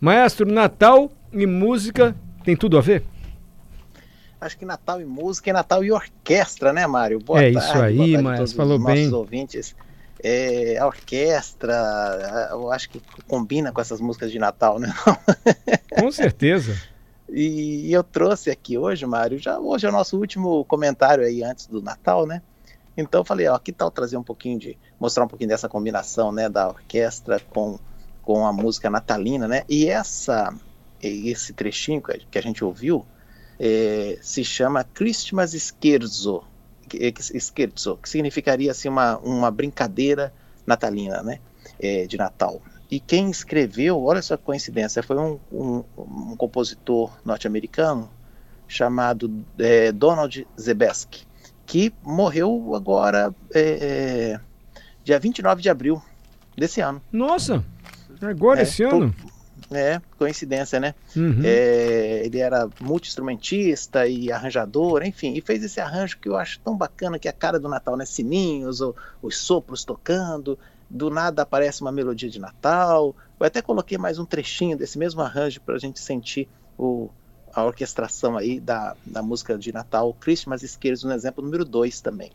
Maestro, Natal e música tem tudo a ver? Acho que Natal e música é Natal e orquestra, né, Mário? Boa é tarde, isso aí, Maestro, falou bem. ouvintes. É, a orquestra, eu acho que combina com essas músicas de Natal, né? Com certeza. e, e eu trouxe aqui hoje, Mário, já hoje é o nosso último comentário aí antes do Natal, né? Então eu falei, ó, que tal trazer um pouquinho de, mostrar um pouquinho dessa combinação, né, da orquestra com com a música natalina, né? E essa, esse trechinho que a gente ouviu é, se chama Christmas Scherzo, Scherzo, que significaria assim uma, uma brincadeira natalina, né? É, de Natal. E quem escreveu, olha essa coincidência, foi um, um, um compositor norte-americano chamado é, Donald Zebeski, que morreu agora é, é dia 29 de abril desse ano. Nossa! Agora, é, esse ano? É, coincidência, né? Uhum. É, ele era multi-instrumentista e arranjador, enfim, e fez esse arranjo que eu acho tão bacana, que é a cara do Natal, né? Sininhos, ou, os sopros tocando, do nada aparece uma melodia de Natal. Eu até coloquei mais um trechinho desse mesmo arranjo para a gente sentir o, a orquestração aí da, da música de Natal, Christmas Scares, no exemplo número 2 também.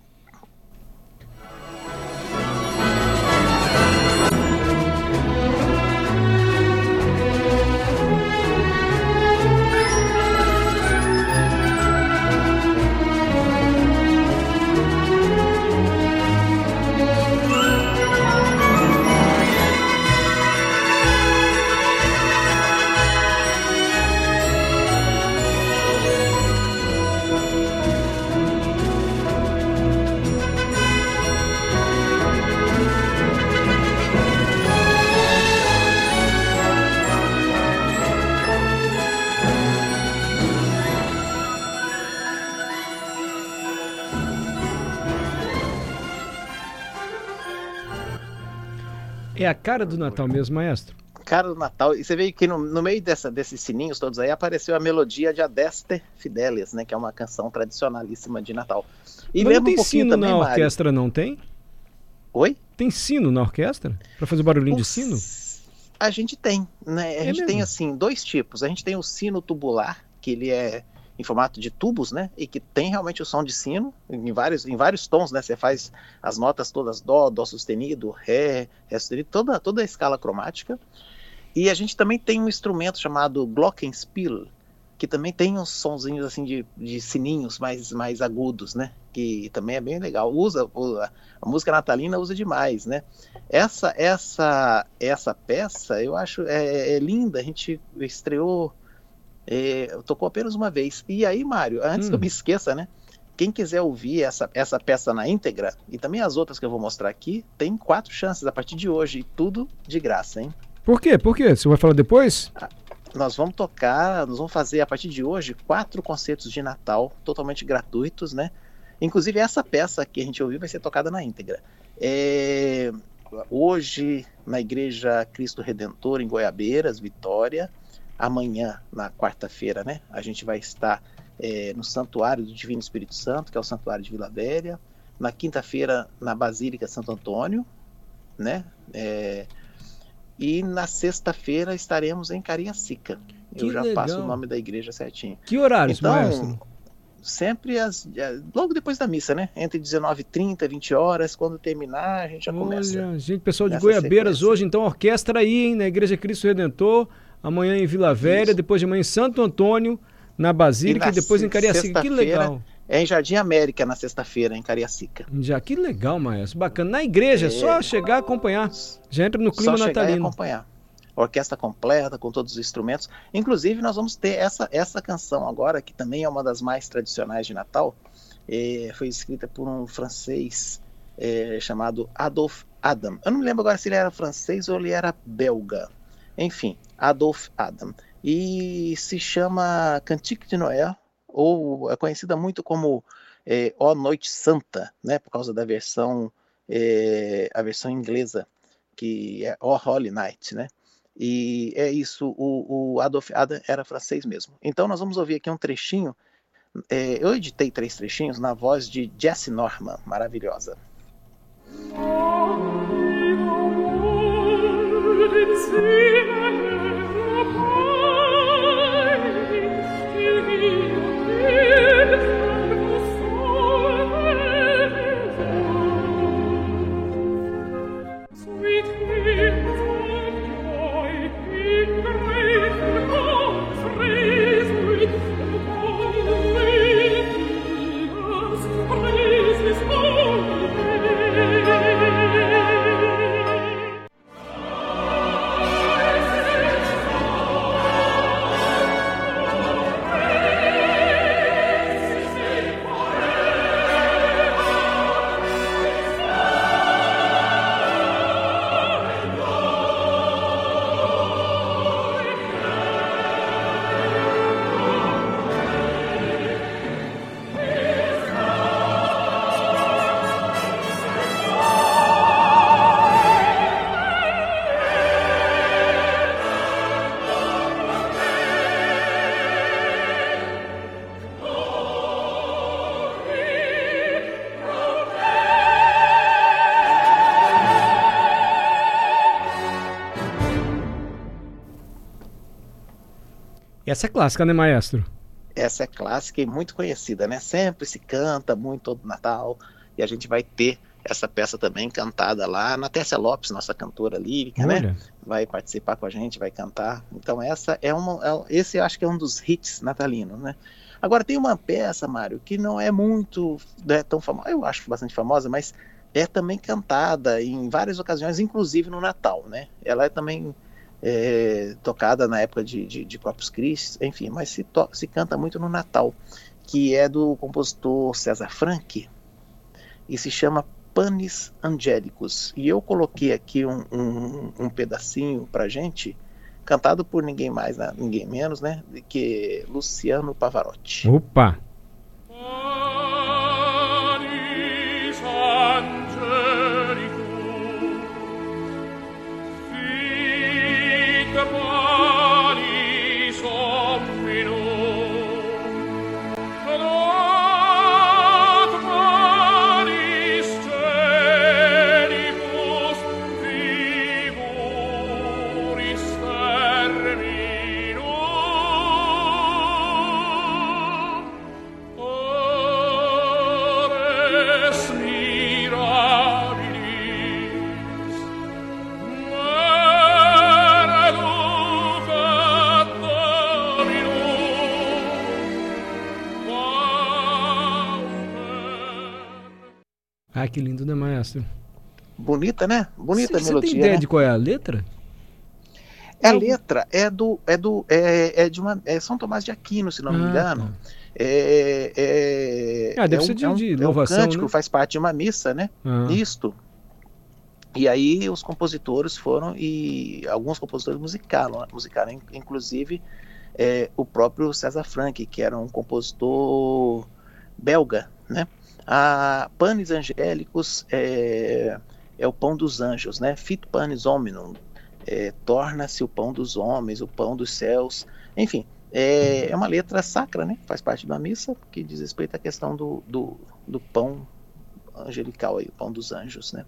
É a cara do Natal mesmo, maestro? Cara do Natal. E você vê que no, no meio dessa, desses sininhos todos aí apareceu a melodia de Adeste Fidelis, né? Que é uma canção tradicionalíssima de Natal. E Mas não tem um sino também, na orquestra, não tem? Oi? Tem sino na orquestra? Para fazer barulhinho o... de sino? A gente tem, né? A é gente mesmo? tem assim dois tipos. A gente tem o sino tubular, que ele é em formato de tubos, né? E que tem realmente o som de sino em vários, em vários tons, né? Você faz as notas todas dó, dó sustenido, ré, ré sustenido, toda, toda a escala cromática. E a gente também tem um instrumento chamado glockenspiel, que também tem uns sonzinhos assim de, de sininhos mais, mais agudos, né? Que também é bem legal. Usa a música natalina usa demais, né? Essa essa essa peça eu acho é, é linda. A gente estreou é, tocou apenas uma vez. E aí, Mário, antes hum. que eu hum. me esqueça, né? Quem quiser ouvir essa, essa peça na íntegra, e também as outras que eu vou mostrar aqui, tem quatro chances a partir de hoje, tudo de graça, hein? Por quê? Por quê? Você vai falar depois? Ah, nós vamos tocar, nós vamos fazer a partir de hoje quatro concertos de Natal totalmente gratuitos, né? Inclusive essa peça que a gente ouviu vai ser tocada na íntegra. É... Hoje na Igreja Cristo Redentor em Goiabeiras, Vitória, amanhã, na quarta-feira, né, a gente vai estar é, no Santuário do Divino Espírito Santo, que é o Santuário de Vila Velha. Na quinta-feira, na Basílica Santo Antônio, né? É, e na sexta-feira estaremos em Cariacica. Que Eu já legal. passo o nome da igreja certinho. Que horários, então, maestro? Sempre as, é, logo depois da missa, né? Entre 19h30 e 20 horas, quando terminar, a gente já Olha, começa. Gente, pessoal de Goiabeiras sequência. hoje, então, orquestra aí, hein, na Igreja Cristo Redentor amanhã em Vila Velha, Isso. depois de amanhã em Santo Antônio, na Basílica e, e depois em Cariacica. Que legal. É em Jardim América, na sexta-feira, em Cariacica. Já que legal, Maestro. Bacana. Na igreja, é só chegar a acompanhar. Já entra no clima só natalino. Chegar e acompanhar. Orquestra completa, com todos os instrumentos. Inclusive, nós vamos ter essa, essa canção agora, que também é uma das mais tradicionais de Natal. É, foi escrita por um francês é, chamado Adolphe Adam. Eu não me lembro agora se ele era francês ou ele era belga. Enfim, Adolphe Adam. E se chama Cantique de Noël, ou é conhecida muito como é, Ó Noite Santa, né, por causa da versão é, a versão inglesa, que é Ó Holy Night, né? E é isso, o, o Adolf Adam era francês mesmo. Então nós vamos ouvir aqui um trechinho. É, eu editei três trechinhos na voz de Jessie Norman, maravilhosa. Oh, Essa é clássica, né, maestro? Essa é clássica e muito conhecida, né? Sempre se canta muito todo Natal e a gente vai ter essa peça também cantada lá. Na Tessa Lopes, nossa cantora lírica, né? Olha. né? Vai participar com a gente, vai cantar. Então essa é uma, é, esse eu acho que é um dos hits natalinos, né? Agora tem uma peça, Mário, que não é muito né, tão famosa, eu acho bastante famosa, mas é também cantada em várias ocasiões, inclusive no Natal, né? Ela é também é, tocada na época de, de, de Corpus Christi, enfim, mas se, to, se canta muito no Natal, que é do compositor César Franck e se chama Panis Angélicos. E eu coloquei aqui um, um, um pedacinho para gente, cantado por ninguém mais, ninguém menos, né, que Luciano Pavarotti. Opa! Ah, que lindo, né, maestro? Bonita, né? Bonita Cê, a melodia. Você tem ideia né? de qual é a letra? É a letra é do é do é, é de uma é São Tomás de Aquino, se não me ah, engano. Tá. É, é, ah, deve é ser um, de, é um, de louvação, é um cântico, né? faz parte de uma missa, né? Ah. Isto. E aí os compositores foram e alguns compositores musicaram, musicaram inclusive é, o próprio César Franck, que era um compositor belga, né? A panis angélicos é, é o pão dos anjos, né? Fit panis hominum, é, torna-se o pão dos homens, o pão dos céus. Enfim, é, é, uma letra sacra, né? Faz parte da missa, que diz respeito à questão do, do, do pão angelical, aí, o pão dos anjos, né?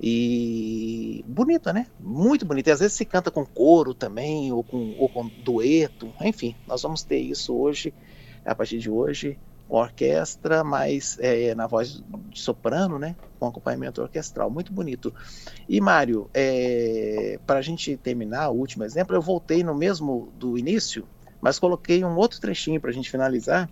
E bonita, né? Muito bonita. E às vezes se canta com coro também, ou com, ou com dueto. Enfim, nós vamos ter isso hoje, a partir de hoje, orquestra, mas é, na voz de soprano, né? Com acompanhamento orquestral, muito bonito. E Mário, é, para a gente terminar, o último exemplo, eu voltei no mesmo do início, mas coloquei um outro trechinho para a gente finalizar,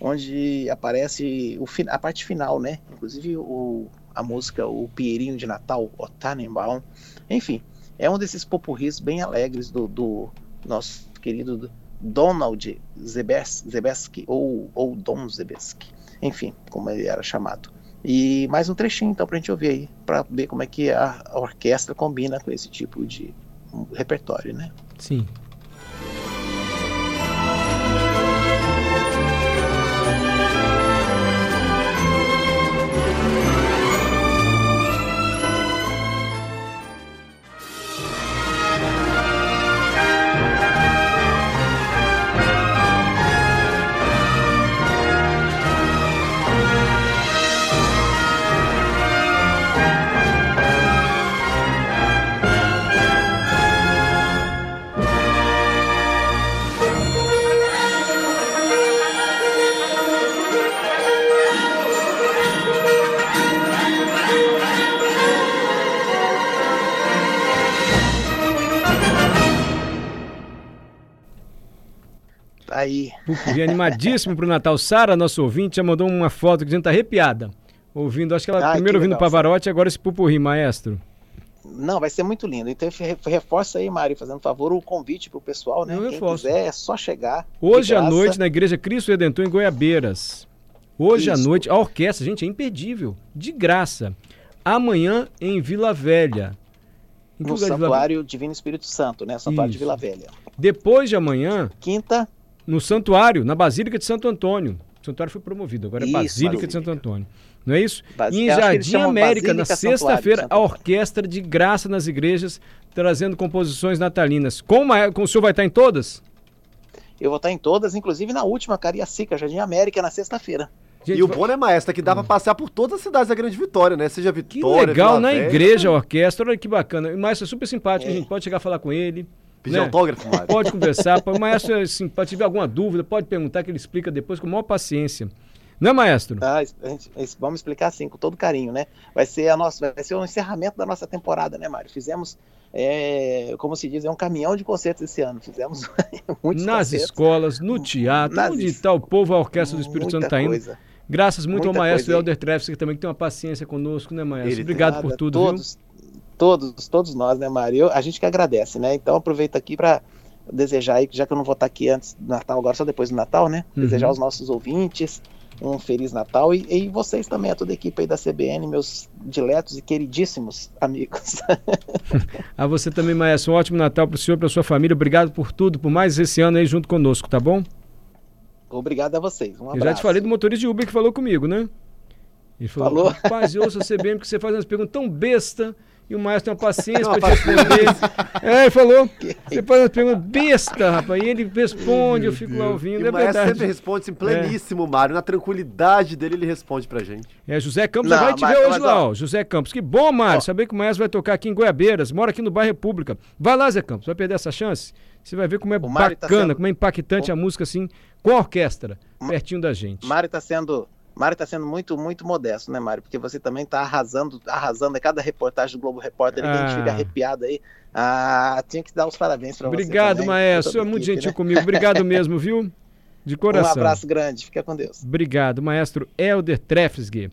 onde aparece o, a parte final, né? Inclusive o, a música O Pinheirinho de Natal, O Tannenbaum. Enfim, é um desses popurris bem alegres do, do nosso querido Donald Zebeski, ou, ou Dom Zebeski, enfim, como ele era chamado. E mais um trechinho então para a gente ouvir aí, para ver como é que a orquestra combina com esse tipo de repertório, né? Sim. Pupurri animadíssimo pro Natal. Sara, nosso ouvinte, já mandou uma foto que a gente tá arrepiada. Ouvindo, acho que ela Ai, primeiro que ouvindo o Pavarotti, agora esse Pupurri, maestro. Não, vai ser muito lindo. Então reforça aí, Mário, fazendo favor, o convite pro pessoal, né? Eu Quem reforço. quiser é só chegar. Hoje à noite na Igreja Cristo Redentor em Goiabeiras. Hoje Isso. à noite, a orquestra, gente, é imperdível. De graça. Amanhã em Vila Velha. Em no Santuário Divino Espírito Santo, né? Santuário Isso. de Vila Velha. Depois de amanhã. Quinta no santuário, na Basílica de Santo Antônio. O santuário foi promovido, agora é Basílica, Basílica, de Santo Antônio. Não é isso? Bas... E em Jardim América, na sexta-feira, a orquestra de graça nas igrejas, trazendo composições natalinas. Como, é, como o senhor vai estar em todas? Eu vou estar em todas, inclusive na última, Cariacica, Jardim América, na sexta-feira. e o bom, né, maestra, que dá pra passear por todas as cidades da Grande Vitória, né? Seja Vitória, Que legal, Vila na Velha, igreja, a orquestra, olha que bacana. O maestro é super simpático, é. a gente pode chegar a falar com ele. Pedir né? autógrafo, Mário. Pode conversar. o maestro, assim, pode tiver alguma dúvida, pode perguntar que ele explica depois com maior paciência. Não é, maestro? Ah, gente, vamos explicar assim, com todo carinho, né? Vai ser, a nossa, vai ser o encerramento da nossa temporada, né, Mário? Fizemos, é, como se diz, é um caminhão de concertos esse ano. Fizemos muitos Nas concertos. escolas, no teatro, Nas onde está o povo, a Orquestra do Espírito Santo está indo. Graças muito Muita ao maestro Helder Treffs, que também tem uma paciência conosco, né, maestro? Ele Obrigado por tudo, todos, viu? Todos, todos nós, né, Mário? a gente que agradece, né? Então aproveita aqui para desejar aí, já que eu não vou estar aqui antes do Natal, agora só depois do Natal, né? Uhum. Desejar aos nossos ouvintes um Feliz Natal e, e, vocês também, a toda a equipe aí da CBN, meus diletos e queridíssimos amigos. a você também, Maestro, um ótimo Natal para o senhor, para sua família. Obrigado por tudo, por mais esse ano aí junto conosco, tá bom? Obrigado a vocês. Um abraço. Eu já te falei do motorista de Uber que falou comigo, né? Ele falou, falou? rapaz, eu ouço a CBN porque você faz umas perguntas tão besta e o maestro tem uma paciência para te responder. é, ele falou, você faz uma pergunta besta, rapaz, e ele responde, eu fico lá ouvindo. E é o maestro verdade. sempre responde assim, pleníssimo, é. Mário, na tranquilidade dele ele responde pra gente. É, José Campos Não, vai te ver hoje lá, ó. José Campos. Que bom, Mário, ó. saber que o maestro vai tocar aqui em Goiabeiras, mora aqui no bairro República. Vai lá, Zé Campos, vai perder essa chance? Você vai ver como é tá bacana, tá sendo... como é impactante o... a música assim, com a orquestra, pertinho da gente. Mário está sendo Mário está sendo muito, muito modesto, né, Mário? Porque você também está arrasando, arrasando. É cada reportagem do Globo Repórter ah. a gente fica ah. arrepiado aí. Ah, tinha que dar os parabéns para você. Obrigado, maestro. É muito equipe, gentil né? comigo. Obrigado mesmo, viu? De coração. Um abraço grande. Fica com Deus. Obrigado, maestro Helder Trefsge.